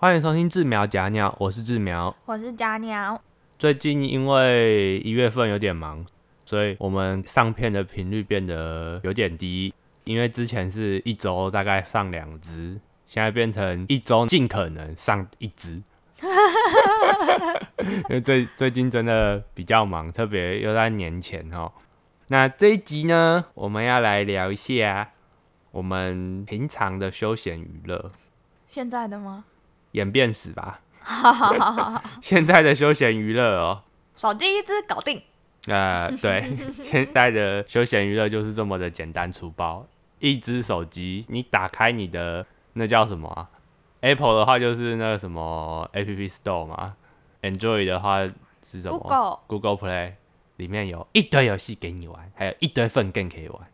欢迎收听志苗假鸟，我是志苗。我是假鸟，最近因为一月份有点忙，所以我们上片的频率变得有点低。因为之前是一周大概上两只，现在变成一周尽可能上一只。因为最最近真的比较忙，特别又在年前哦。那这一集呢，我们要来聊一下我们平常的休闲娱乐现在的吗？演变史吧。现在的休闲娱乐哦，手机一只搞定，呃，对，现在的休闲娱乐就是这么的简单粗暴。一只手机，你打开你的那叫什么啊？Apple 的话就是那个什么 App Store 嘛，Android 的话是什么？Google Google Play 里面有一堆游戏给你玩，还有一堆份 game 可以玩，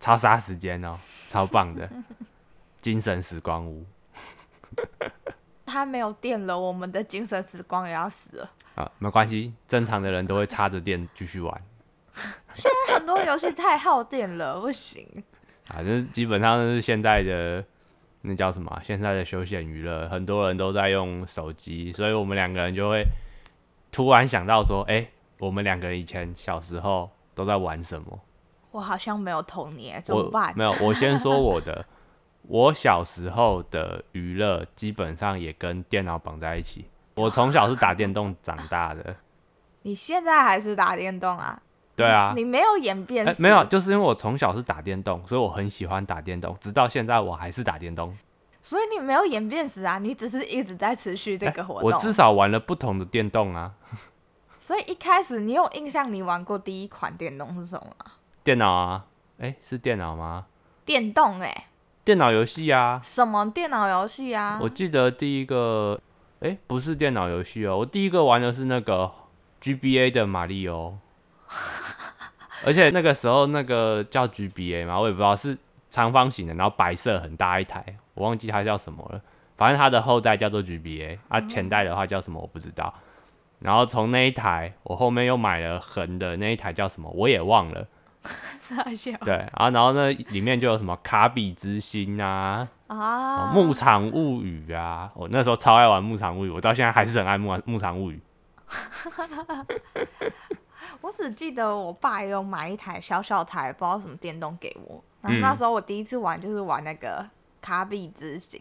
超杀时间哦，超棒的，精神时光屋它没有电了，我们的精神时光也要死了。啊，没关系，正常的人都会插着电继续玩。现在很多游戏太耗电了，不行。啊，这基本上是现在的那叫什么啊？现在的休闲娱乐，很多人都在用手机，所以我们两个人就会突然想到说，哎、我们两个人以前小时候都在玩什么？我好像没有童年，怎么办？没有，我先说我的，我小时候的娱乐基本上也跟电脑绑在一起。我从小是打电动长大的，你现在还是打电动啊？对啊，你没有演变没有，就是因为我从小是打电动，所以我很喜欢打电动，直到现在我还是打电动。所以你没有演变史啊，你只是一直在持续这个活动。我至少玩了不同的电动啊，所以一开始你有印象，你玩过第一款电动是什么？电脑啊，哎、是电脑吗？电动哎、电脑游戏啊，什么电脑游戏啊？我记得第一个，哎、不是电脑游戏哦，我第一个玩的是那个 GBA 的马里奥，而且那个时候那个叫 GBA 嘛，我也不知道是长方形的，然后白色很大一台，我忘记它叫什么了，反正它的后代叫做 GBA，啊，前代的话叫什么我不知道。然后从那一台，我后面又买了横的那一台叫什么，我也忘了。傻 笑对，啊，然后呢，里面就有什么卡比之心啊，啊！哦牧场物语啊，我那时候超爱玩牧场物语，我到现在还是很爱牧牧场物语。我只记得我爸有买一台小小台，不知道什么电动给我。然后嗯那时候我第一次玩就是玩那个卡比之心，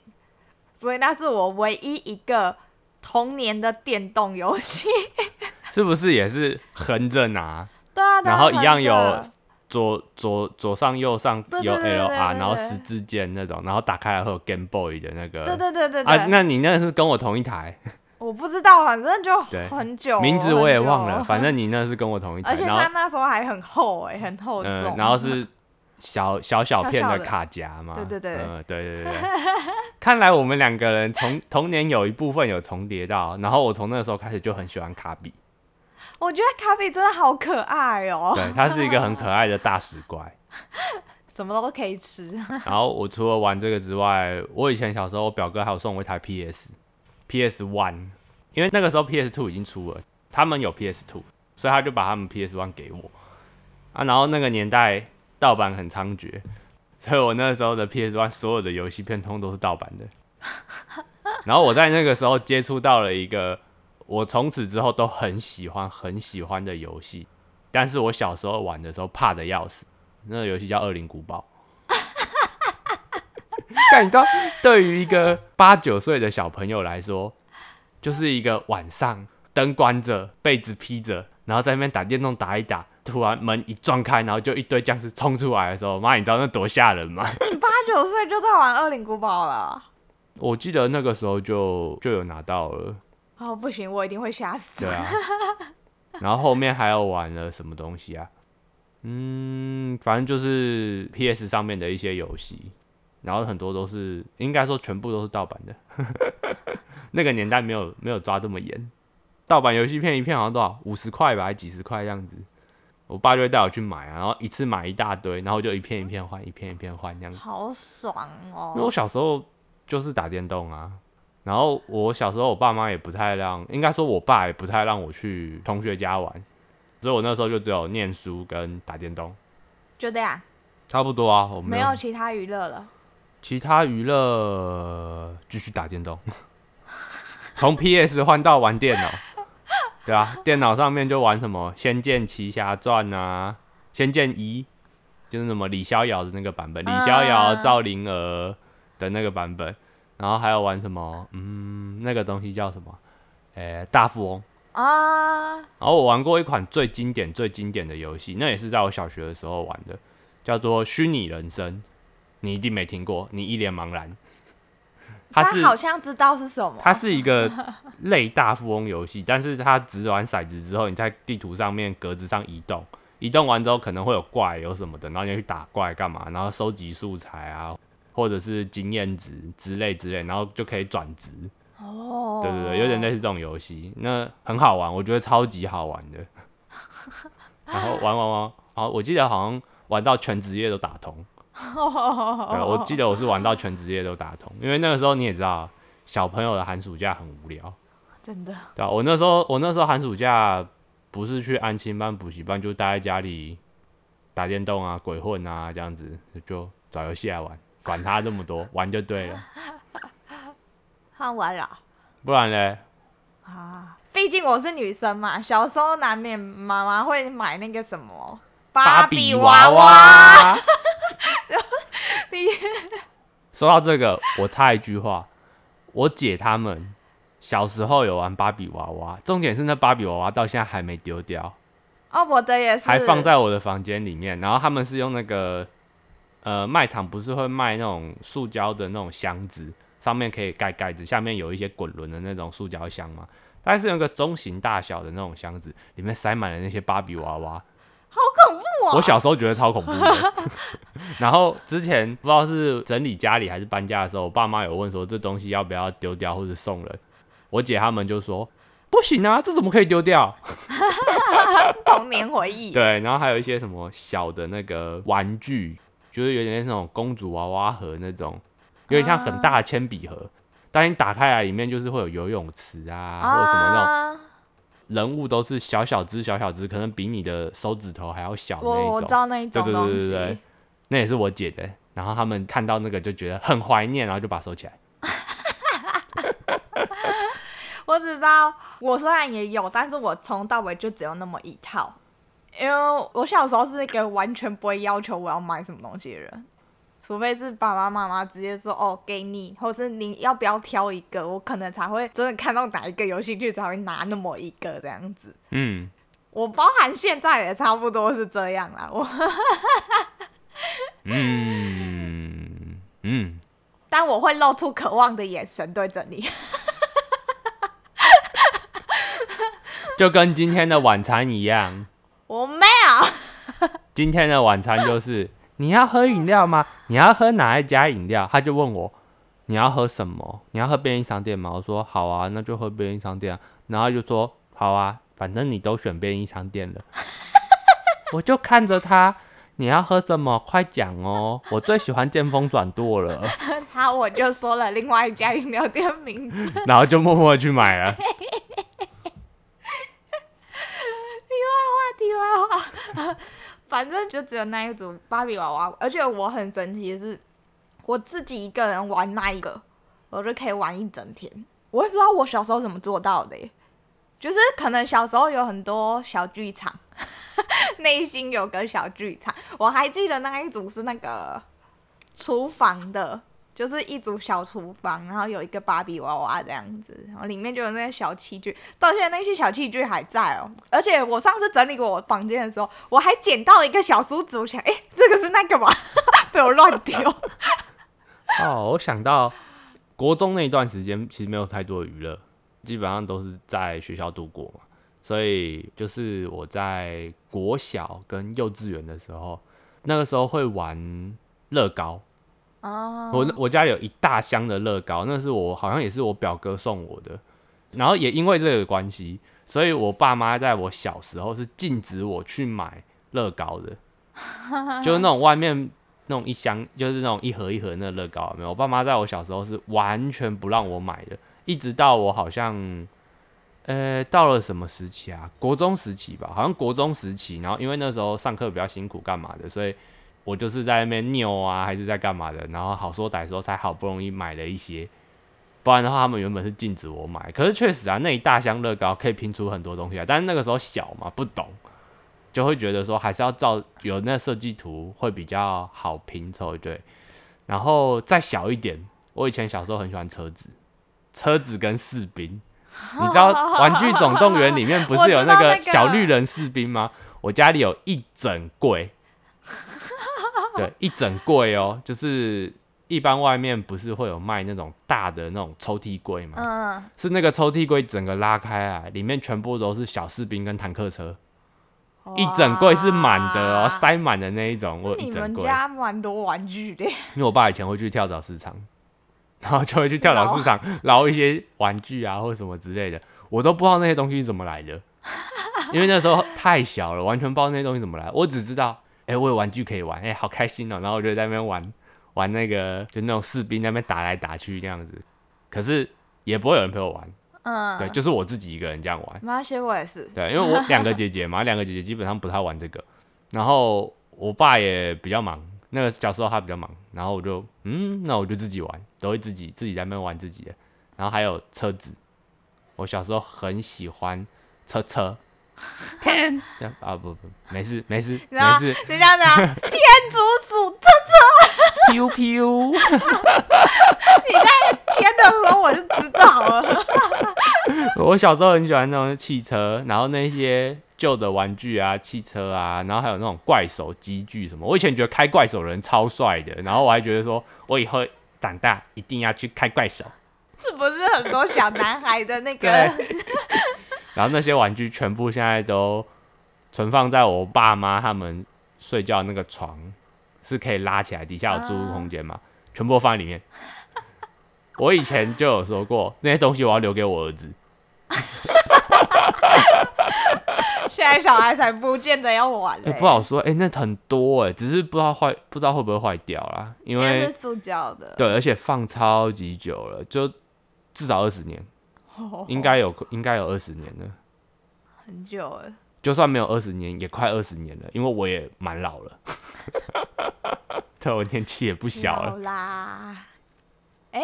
所以那是我唯一一个童年的电动游戏。是不是也是横着拿，对啊，然后一样有左左左上右上有 L 对 R，然后十字键那种，然后打开来会有 Game Boy 的那个。对对对对对，啊，那你那是跟我同一台，我不知道，反正就很久，名字我也忘了，反正你那是跟我同一台，而且然后它那时候还很厚哎、很厚重、嗯，然后是小小小片的卡夹嘛，对对对。嗯，对对对对。看来我们两个人从童年有一部分有重叠到，然后我从那个时候开始就很喜欢卡比，我觉得卡比真的好可爱哦、对，它是一个很可爱的大食怪。什么都可以吃。然后我除了玩这个之外，我以前小时候我表哥还有送我一台 PS PS One，因为那个时候 PS Two 已经出了，他们有 PS Two，所以他就把他们 PS One 给我啊。然后那个年代盗版很猖獗，所以我那时候的 PS One 所有的游戏片通都是盗版的。然后我在那个时候接触到了一个我从此之后都很喜欢很喜欢的游戏，但是我小时候玩的时候怕的要死，那个游戏叫《恶灵古堡》。但你知道，对于一个八九岁的小朋友来说，就是一个晚上灯关着，被子披着，然后在那边打电动打一打，突然门一撞开，然后就一堆僵尸冲出来的时候，妈，你知道那多吓人吗？你八九岁就在玩《恶灵古堡》了？我记得那个时候就就有拿到了，哦，不行，我一定会吓死。对啊。然后后面还有玩了什么东西啊？嗯，反正就是 PS 上面的一些游戏，然后很多都是应该说全部都是盗版的。那个年代没有没有抓这么严，盗版游戏片一片好像多少五十块吧，还几十块这样子。我爸就会带我去买啊，然后一次买一大堆，然后就一片一片换，一片一片换这样子。好爽哦因为我哦！小时候就是打电动啊，然后我小时候我爸妈也不太让，应该说我爸也不太让我去同学家玩，所以我那时候就只有念书跟打电动，就这样，差不多啊。我没有有其他娱乐了。其他娱乐，继续打电动。从 PS 换到玩电脑，对啊，电脑上面就玩什么《仙剑奇侠传》啊，《仙剑一》，就是什么李逍遥的那个版本，李逍遥、嗯赵灵儿的那个版本，然后还有玩什么，嗯，那个东西叫什么？诶、大富翁。啊，然后我玩过一款最经典、最经典的游戏，那也是在我小学的时候玩的，叫做《虚拟人生》，你一定没听过，你一脸茫然。它他是好像知道是什么。它是一个 类大富翁游戏，但是它只玩骰子之后，你在地图上面格子上移动，移动完之后可能会有怪有什么的，然后你要去打怪干嘛，然后收集素材啊，或者是经验值之类之类，然后就可以转职。哦，对对对，有点类似这种游戏，那很好玩，我觉得超级好玩的。然后玩玩玩，啊我记得好像玩到全职业都打通。对，我记得我是玩到全职业都打通，因为那个时候你也知道，小朋友的寒暑假很无聊，真的对啊，我那时候我那时候寒暑假不是去安亲班、补习班，就待在家里打电动啊、鬼混啊这样子，就找游戏来玩，管他这么多，玩就对了，好玩了不然嘞，啊！毕竟我是女生嘛，小时候难免妈妈会买那个什么芭比比娃娃。娃。你说到这个，我插一句话，我姐他们小时候有玩芭比娃娃，重点是那芭比娃娃到现在还没丢掉，哦，我的也是，还放在我的房间里面。然后他们是用那个呃卖场不是会卖那种塑胶的那种箱子，上面可以盖盖子，下面有一些滚轮的那种塑胶箱嘛。大概是有一个中型大小的那种箱子，里面塞满了那些芭比娃娃。好恐怖哦！我小时候觉得超恐怖的。然后之前不知道是整理家里还是搬家的时候，我爸妈有问说这东西要不要丢掉或者送人，我姐他们就说不行啊，这怎么可以丢掉？童年回忆，对，然后还有一些什么小的那个玩具，就是有点像那种公主娃娃盒那种，有点像很大的铅笔盒。但你打开来，里面就是会有游泳池啊，或者什么那种啊，人物都是小小只、小小只，可能比你的手指头还要小那一种我我知。道那一对对种东西，对对对，那也是我姐的。然后他们看到那个就觉得很怀念，然后就把它收起来。我只知道我虽然也有，但是我从到尾就只有那么一套，因为我小时候是一个完全不会要求我要买什么东西的人，除非是爸爸妈妈直接说哦给你，或是你要不要挑一个，我可能才会真的看到哪一个有兴趣才会拿那么一个这样子。嗯，我包含现在也差不多是这样啦，我 嗯嗯，但我会露出渴望的眼神对着你。就跟今天的晚餐一样。今天的晚餐就是 你要喝饮料吗？你要喝哪一家饮料？他就问我你要喝什么？你要喝便利商店吗？我说好啊，那就喝便利商店啊。然后就说好啊，反正你都选便利商店了。我就看着他，你要喝什么？快讲哦！我最喜欢剑锋转舵了。他我就说了另外一家饮料店名字。然后就默默去买了。题外话题外话，反正就只有那一组芭比娃娃，而且我很神奇的是，我自己一个人玩那一个，我就可以玩一整天。我也不知道我小时候怎么做到的，就是可能小时候有很多小剧场，内心有个小剧场。我还记得那一组是那个厨房的，就是一组小厨房，然后有一个芭比娃娃这样子，然后里面就有那些小器具，到现在那些小器具还在哦。而且我上次整理我房间的时候，我还捡到一个小梳子，我想，哎、这个是那个吗？被我乱丢。哦，我想到国中那一段时间，其实没有太多的娱乐，基本上都是在学校度过嘛。所以就是我在国小跟幼稚园的时候，那个时候会玩乐高。哦我我家里有一大箱的乐高，那是我好像也是我表哥送我的。然后也因为这个关系，所以我爸妈在我小时候是禁止我去买乐高的，就是那种外面那种一箱，就是那种一盒一盒那乐高，没有？我爸妈在我小时候是完全不让我买的，一直到我好像，呃，到了什么时期啊？国中时期吧，好像国中时期。然后因为那时候上课比较辛苦，干嘛的，所以我就是在那边拗啊，还是在干嘛的，然后好说歹说才好不容易买了一些。不然的话他们原本是禁止我买。可是确实啊，那一大箱乐高可以拼出很多东西啊，但是那个时候小嘛，不懂，就会觉得说还是要照有那设计图会比较好拼凑，对。然后再小一点，我以前小时候很喜欢车子，车子跟士兵。你知道 《玩具总动员》里面不是有那个小绿人士兵吗？我家里有一整柜，对，一整柜哦，就是一般外面不是会有卖那种大的那种抽屉柜吗？嗯，是那个抽屉柜整个拉开啊，里面全部都是小士兵跟坦克车，一整柜是满的哦，塞满的那一种。我你们家蛮多玩具的，因为我爸以前会去跳蚤市场。然后就会去跳蚤市场捞一些玩具啊，或什么之类的，我都不知道那些东西是怎么来的，因为那时候太小了，完全不知道那些东西怎么来。我只知道，哎，我有玩具可以玩，哎，好开心哦。然后我就在那边玩玩那个，就那种士兵那边打来打去这样子，可是也不会有人陪我玩，嗯，对，就是我自己一个人这样玩。那些我也是，对，因为我两个姐姐嘛，两个姐姐基本上不太玩这个，然后我爸也比较忙。那个小时候他比较忙，然后我就嗯，那我就自己玩，都会自己自己在那边玩自己的。然后还有车子，我小时候很喜欢车车。天啊不不，没事没事没事，你这样讲，天竺鼠车车，P U P U。你在天的时候我就知道了。我小时候很喜欢那种汽车，然后那些。旧的玩具啊，汽车啊，然后还有那种怪手机具什么。我以前觉得开怪手人超帅的，然后我还觉得说，我以后长大一定要去开怪手。是不是很多小男孩的那个？然后那些玩具全部现在都存放在我爸妈他们睡觉那个床，是可以拉起来，底下有租屋空间嘛，全部放在里面。我以前就有说过，那些东西我要留给我儿子。现在小孩才不见得要玩嘞，不好说。哎，那很多哎，只是不知道坏，不知道会不会坏掉啦。因为是塑胶的，对，而且放超级久了，就至少二十年，应该有，应该有二十年了，很久了。就算没有二十年，也快二十年了，因为我也蛮老了，对，我年纪也不小了啦。哎，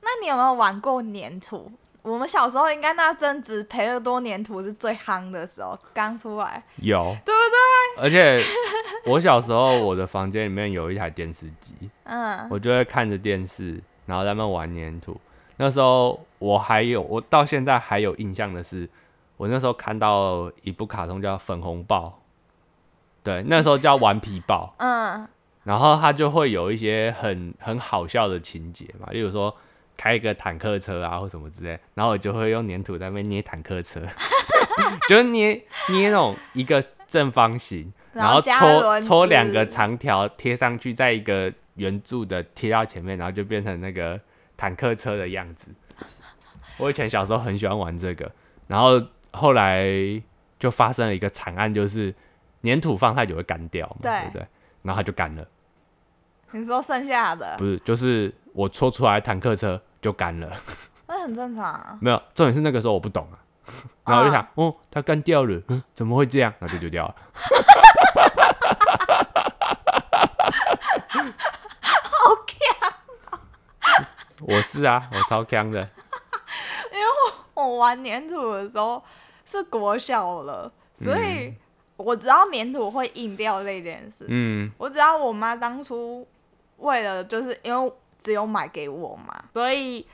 那你有没有玩过粘土？我们小时候应该那阵子培乐多粘土是最夯的时候，刚出来有，对不对？而且 我小时候我的房间里面有一台电视机，嗯，我就会看着电视，然后在那玩粘土。那时候我还有，我到现在还有印象的是，我那时候看到一部卡通叫《粉红豹》，对，那时候叫《顽皮豹》，嗯，然后它就会有一些很很好笑的情节嘛，例如说。开一个坦克车啊，或什么之类，然后我就会用粘土在那边捏坦克车，就捏捏那种一个正方形，然后搓搓两个长条贴上去，在一个圆柱的贴到前面，然后就变成那个坦克车的样子。我以前小时候很喜欢玩这个，然后后来就发生了一个惨案，就是粘土放太久会干掉嘛，对不对？然后它就干了。你说剩下的不是，就是我搓出来坦克车就干了，那很正常啊。没有，重点是那个时候我不懂啊，然后我就想，哦，它干掉了，怎么会这样？然后就丢掉了。我是啊，我超强的。因为我我玩粘土的时候是国小了，所以我知道粘土会硬掉这件事。嗯，我知道我妈当初。为了就是因为只有买给我嘛，所以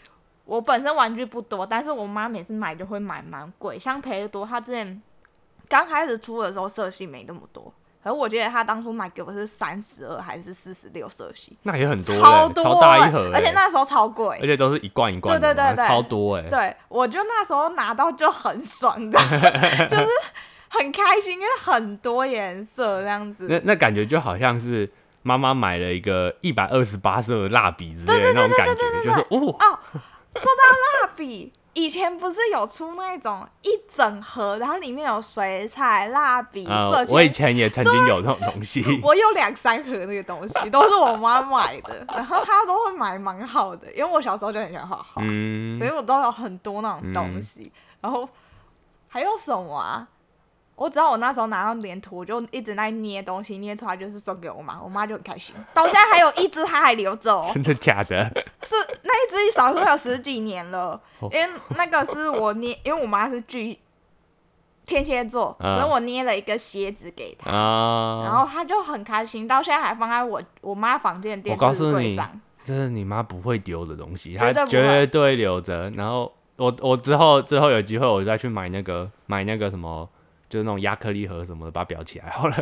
我本身玩具不多，但是我妈每次买就会买蛮贵，像培乐多，她之前刚开始出的时候色系没那么多，可是我记得他当初买给我是三十二还是四十六色系，那也很多，超多，超大一盒，而且那时候超贵，而且都是一罐一罐，对对对对，超多哎，对我就那时候拿到就很爽的，就是很开心，因为很多颜色这样子，那那感觉就好像是。妈妈买了一个一百二十八色的蜡笔之类的那种感觉，就是哦哦。说到蜡笔，以前不是有出那种一整盒，然后里面有水彩、蜡笔、色我以前也曾经有那种东西。我有两三盒那个东西，都是我妈买的，然后她都会买蛮好的，因为我小时候就很喜欢画画，所以我都有很多那种东西。然后还有什么啊？我知道我那时候拿到粘土，我就一直在捏东西，捏出来就是送给我妈，我妈就很开心。到现在还有一只，她还留着哦，真的假的？是那一只少说有十几年了，哦因为那个是我捏，因为我妈是巨天蝎座，嗯所以我捏了一个蝎子给她。啊，然后她就很开心，到现在还放在我我妈房间的电我告诉视柜上。这是你妈不会丢的东西，她绝对不会绝对留着。然后我我之后之后有机会我再去买那个买那个什么，就是那种亚克力盒什么的，把它裱起来好了，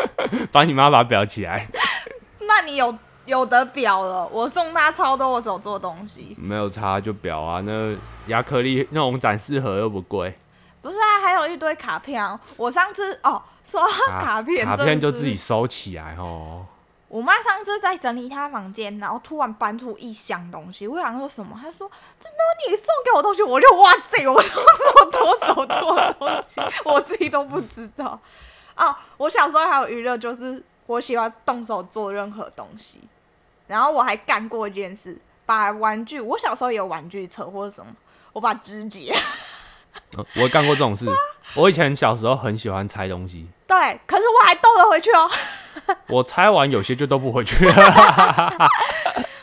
帮你妈把它裱起来。那你有有得表了？我送他超多我手做的东西，没有差就表啊，那亚克力那种展示盒又不贵，不是啊，还有一堆卡片啊。我上次哦，说到卡片，卡片就自己收起来哦。我妈上次在整理她房间，然后突然搬出一箱东西，我想说什么？她说：“真的你送给我东西。”我就哇塞，我送这么多手做的东西，我自己都不知道。哦，我小时候还有娱乐，就是我喜欢动手做任何东西，然后我还干过一件事，把玩具，我小时候有玩具车或者什么，我把肢解。嗯 我干过这种事，我以前小时候很喜欢拆东西，对，可是我还斗了回去哦。我拆完有些就都不回去了。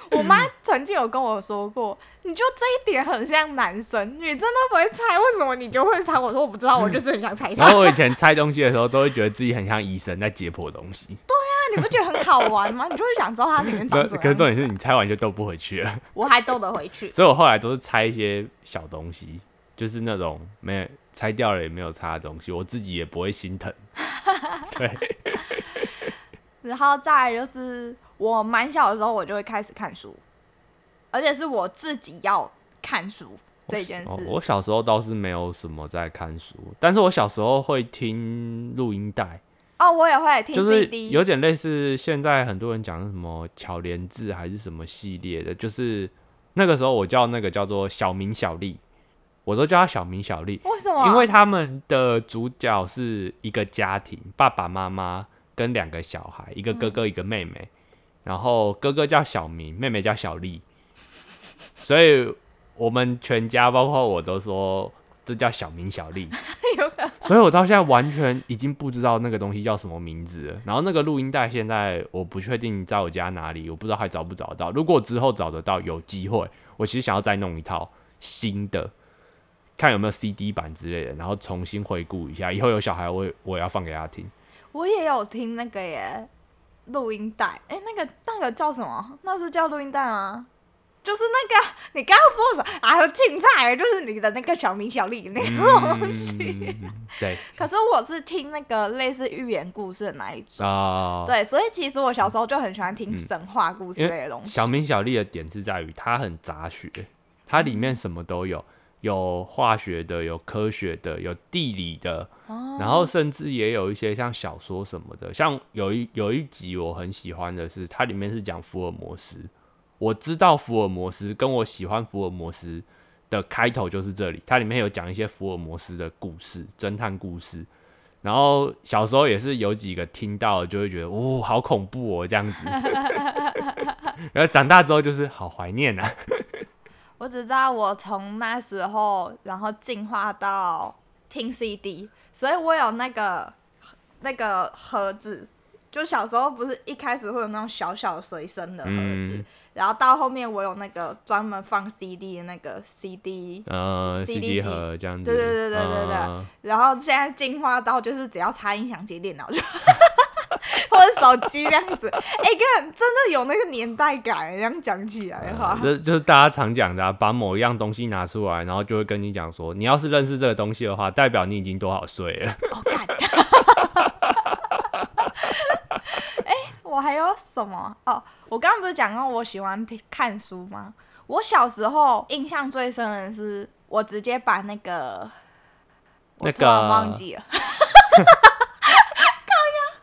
我妈曾经有跟我说过，你就这一点很像男生，女生都不会猜，为什么你就会猜？我说我不知道，我就是很想猜他。然后我以前拆东西的时候，都会觉得自己很像医生在解剖东西。那你不觉得很好玩吗？你就会想知道它里面长什么。可是重点是你拆完就都不回去了，我还斗得回去。所以我后来都是拆一些小东西，就是那种没有拆掉了也没有差的东西，我自己也不会心疼。对，然后再来就是我蛮小的时候，我就会开始看书，而且是我自己要看书这件哦事。，我小时候倒是没有什么在看书，但是我小时候会听录音带，哦，我也会听就是有点类似现在很多人讲的什么巧莲智还是什么系列的，就是那个时候我叫那个叫做小明小丽，我都叫他小明小丽，为什么？因为他们的主角是一个家庭，爸爸妈妈跟两个小孩，一个哥哥一个妹妹，然后哥哥叫小明，妹妹叫小丽，所以我们全家包括我都说这叫小明小丽，所以我到现在完全已经不知道那个东西叫什么名字。然后那个录音带现在我不确定在我家哪里，我不知道还找不找得到。如果之后找得到，有机会，我其实想要再弄一套新的，看有没有 CD 版之类的，然后重新回顾一下。以后有小孩我也我也要放给他听。我也有听那个耶，录音带。哎、那个那个叫什么？那是叫录音带吗？就是那个你刚刚说什么啊？青菜，就是你的那个小明小丽那个东西。嗯，对 可是我是听那个类似寓言故事的那一种。啊、对，所以其实我小时候就很喜欢听嗯神话故事类的东西。小明小丽的点是在于它很杂学，它里面什么都有，有化学的，有科学的，有地理的，哦然后甚至也有一些像小说什么的。像有一有一集我很喜欢的是，它里面是讲福尔摩斯。我知道福尔摩斯，跟我喜欢福尔摩斯的开头就是这里，它里面有讲一些福尔摩斯的故事，侦探故事。然后小时候也是有几个听到就会觉得，哦，好恐怖哦，这样子。然后长大之后就是好怀念啊。我只知道我从那时候，然后进化到听 CD，所以我有那个那个盒子，就小时候不是一开始会有那种小小随身的盒子，嗯然后到后面我有那个专门放 CD 的那个 CD，呃 CD，CD 盒这样子。对对对对对对嗯然后现在进化到就是只要插音响接电脑就。或者手机这样子，哎、看真的有那个年代感，这样讲起来的话，这就是大家常讲的、啊，把某一样东西拿出来，然后就会跟你讲说，你要是认识这个东西的话，代表你已经多少岁了。哦，干！哎、我还有什么？哦，我刚刚不是讲过我喜欢听看书吗？我小时候印象最深的是，我直接把那个那个忘记了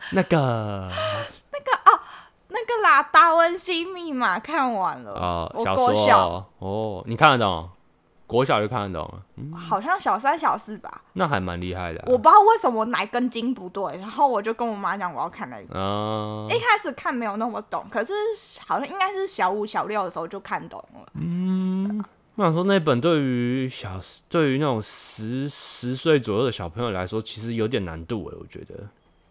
那个 那个哦，那个啦，《达文西密码》看完了。哦，我小说小哦哦，你看得懂？国小就看得懂了，嗯，好像小三小四吧，那还蛮厉害的啊、我不知道为什么哪根筋不对，然后我就跟我妈讲我要看那个。嗯一开始看没有那么懂，可是好像应该是小五小六的时候就看懂了。嗯，我想说，那本对于小对于那种十十岁左右的小朋友来说，其实有点难度诶，我觉得。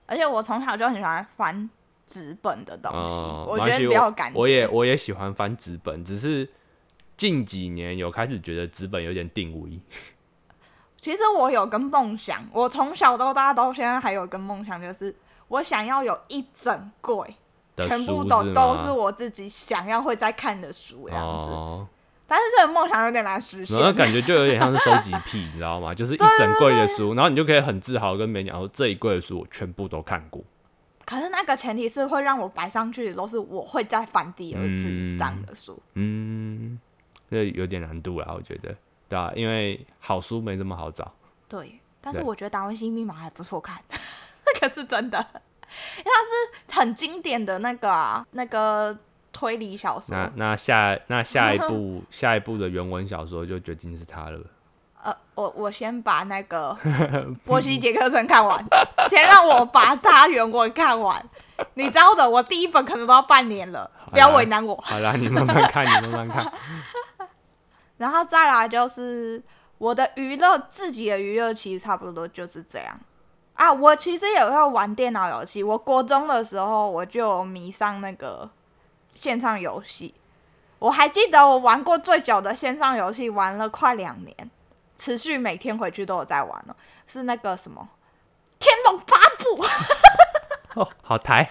而且我从小就很喜欢翻纸本的东西，哦，我觉得没关系比较有感觉。我也我也喜欢翻纸本，只是近几年有开始觉得纸本有点定位。其实我有个梦想，我从小到大到现在还有一个梦想，就是我想要有一整柜，全部都都是我自己想要会再看的书这样子。哦，但是这个梦想有点难实现然。后感觉就有点像是收集癖，你知道吗？就是一整柜的书，然后你就可以很自豪跟别人讲说，这一柜的书我全部都看过。可是那个前提是会让我摆上去的都是我会再翻第二次以上的书。嗯，这有点难度啦，我觉得，对啊，因为好书没这么好找。对，但是我觉得《达文西密码》还不错看，那个是真的，因为它是很经典的那个啊，那个推理小说。那那下那下一部 下一部的原文小说就决定是他了。呃，我我先把那个 波西杰克森看完，先让我把他原文看完。你知道的，我第一本可能都要半年了，不要为难我。好啦，你慢慢看，你慢慢看。然后再来就是我的娱乐，自己的娱乐其实差不多就是这样啊。我其实也会玩电脑游戏，我国中的时候我就迷上那个线上游戏。我还记得我玩过最久的线上游戏，玩了快两年，持续每天回去都有在玩哦。是那个什么《天龙八部》，哦，好台，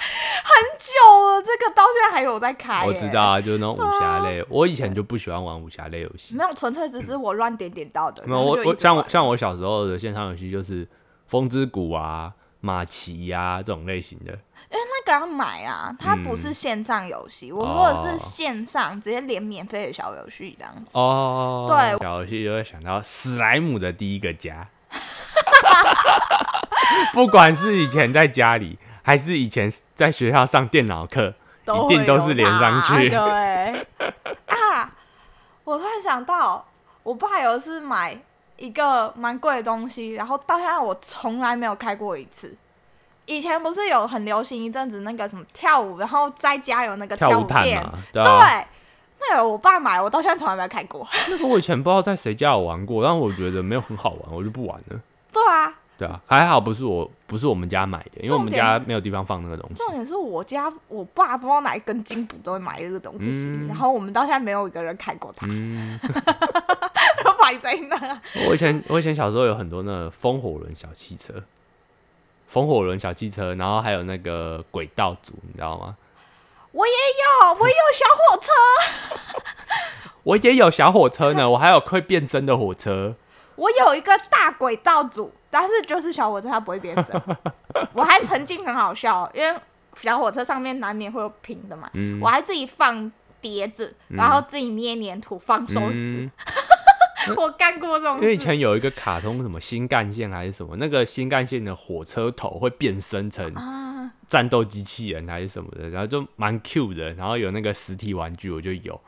久了，这个到现在还有在开、我知道。啊，就是那种武侠类。我以前就不喜欢玩武侠类游戏。没有，纯粹只是我乱点点到的。没有，我我像像我小时候的线上游戏就是《风之谷》啊、马奇呀、这种类型的。那个要买啊，它不是线上游戏，我如果是线上直接连免费的小游戏这样子。哦，对小游戏就会想到史莱姆的第一个家。不管是以前在家里，还是以前在学校上电脑课，一定都是连上它去对啊，我突然想到，我爸有一次买一个蛮贵的东西，然后到现在我从来没有开过一次。以前不是有很流行一阵子那个什么跳舞，然后在家有那个跳舞毯对，啊。那个我爸买，我到现在从来没有开过。那个我以前不知道在谁家有玩过，但我觉得没有很好玩，我就不玩了。对啊，对啊，还好不是我不是我们家买的，因为我们家没有地方放那个东西。重点是我家我爸不知道哪一根筋骨都会买这个东西，嗯然后我们到现在没有一个人开过它，嗯，就摆在那。我以前我以前小时候有很多那个风火轮小汽车，风火轮小汽车，然后还有那个轨道组，你知道吗？我也有，我也有小火车，我也有小火车呢，我还有会变身的火车。我有一个大轨道组，但是就是小火车它不会变身。我还曾经很好笑，因为小火车上面难免会有平的嘛，嗯我还自己放碟子，然后自己捏黏土放寿司。嗯，我干过这种因为以。前有一个卡通什么新干线还是什么，那个新干线的火车头会变身成啊，战斗机器人还是什么的，然后就蛮 Q 的，然后有那个实体玩具我就有，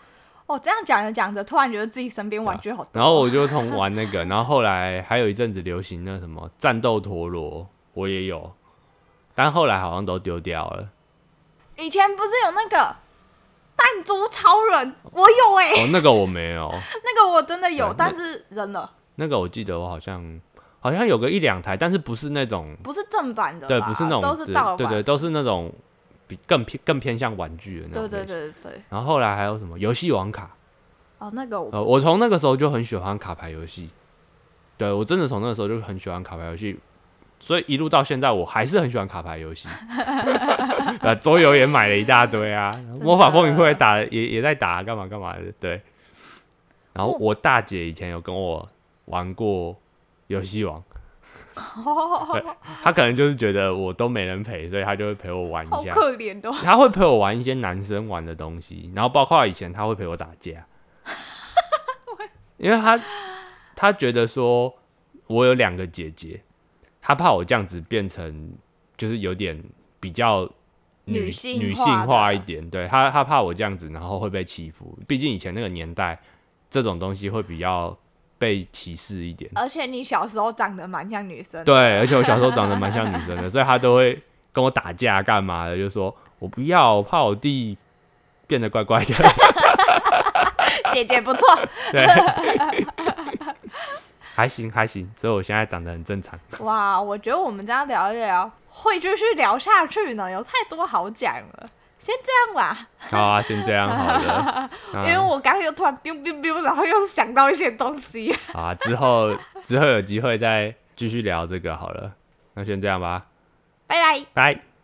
哦，这样讲着讲着，突然觉得自己身边玩具好多。然后我就从玩那个，然后后来还有一阵子流行那什么战斗陀螺，我也有，但后来好像都丢掉了。以前不是有那个弹珠超人，我有哎、哦，那个我没有，那个我真的有，但是扔了，那个我记得我好像好像有个一两台，但是不是那种不是正版的吧，对，不是那种都是盗版，对对，都是那种比更偏更偏向玩具的那种。对对。对对。然后后来还有什么游戏王卡？哦，那个我呃，我从那个时候就很喜欢卡牌游戏，对我真的从那个时候就很喜欢卡牌游戏，所以一路到现在我还是很喜欢卡牌游戏。呃，桌游也买了一大堆啊，魔法风云会打也也在打，干嘛干嘛的，对。然后我大姐以前有跟我玩过游戏王，对，他可能就是觉得我都没人陪，所以他就会陪我玩好一下。可怜的哦。她会陪我玩一些男生玩的东西，然后包括以前他会陪我打架，因为他他觉得说我有两个姐姐，他怕我这样子变成就是有点比较女女性女化性化的一点，对他他怕我这样子，然后会被欺负，毕竟以前那个年代这种东西会比较被歧视一点。而且你小时候长得蛮像女生的，对，而且我小时候长得蛮像女生的，所以他都会跟我打架干嘛的，就说我不要，我怕我弟变得怪怪的。姐姐不错。对，还行还行，所以我现在长得很正常。哇，我觉得我们这样聊一聊，会继续聊下去呢，有太多好讲了。先这样吧，好啊，先这样好了。因为我刚刚又突然 biu biu biu，然后又想到一些东西。好啊，之后之后有机会再继续聊这个好了。那先这样吧，拜拜。拜。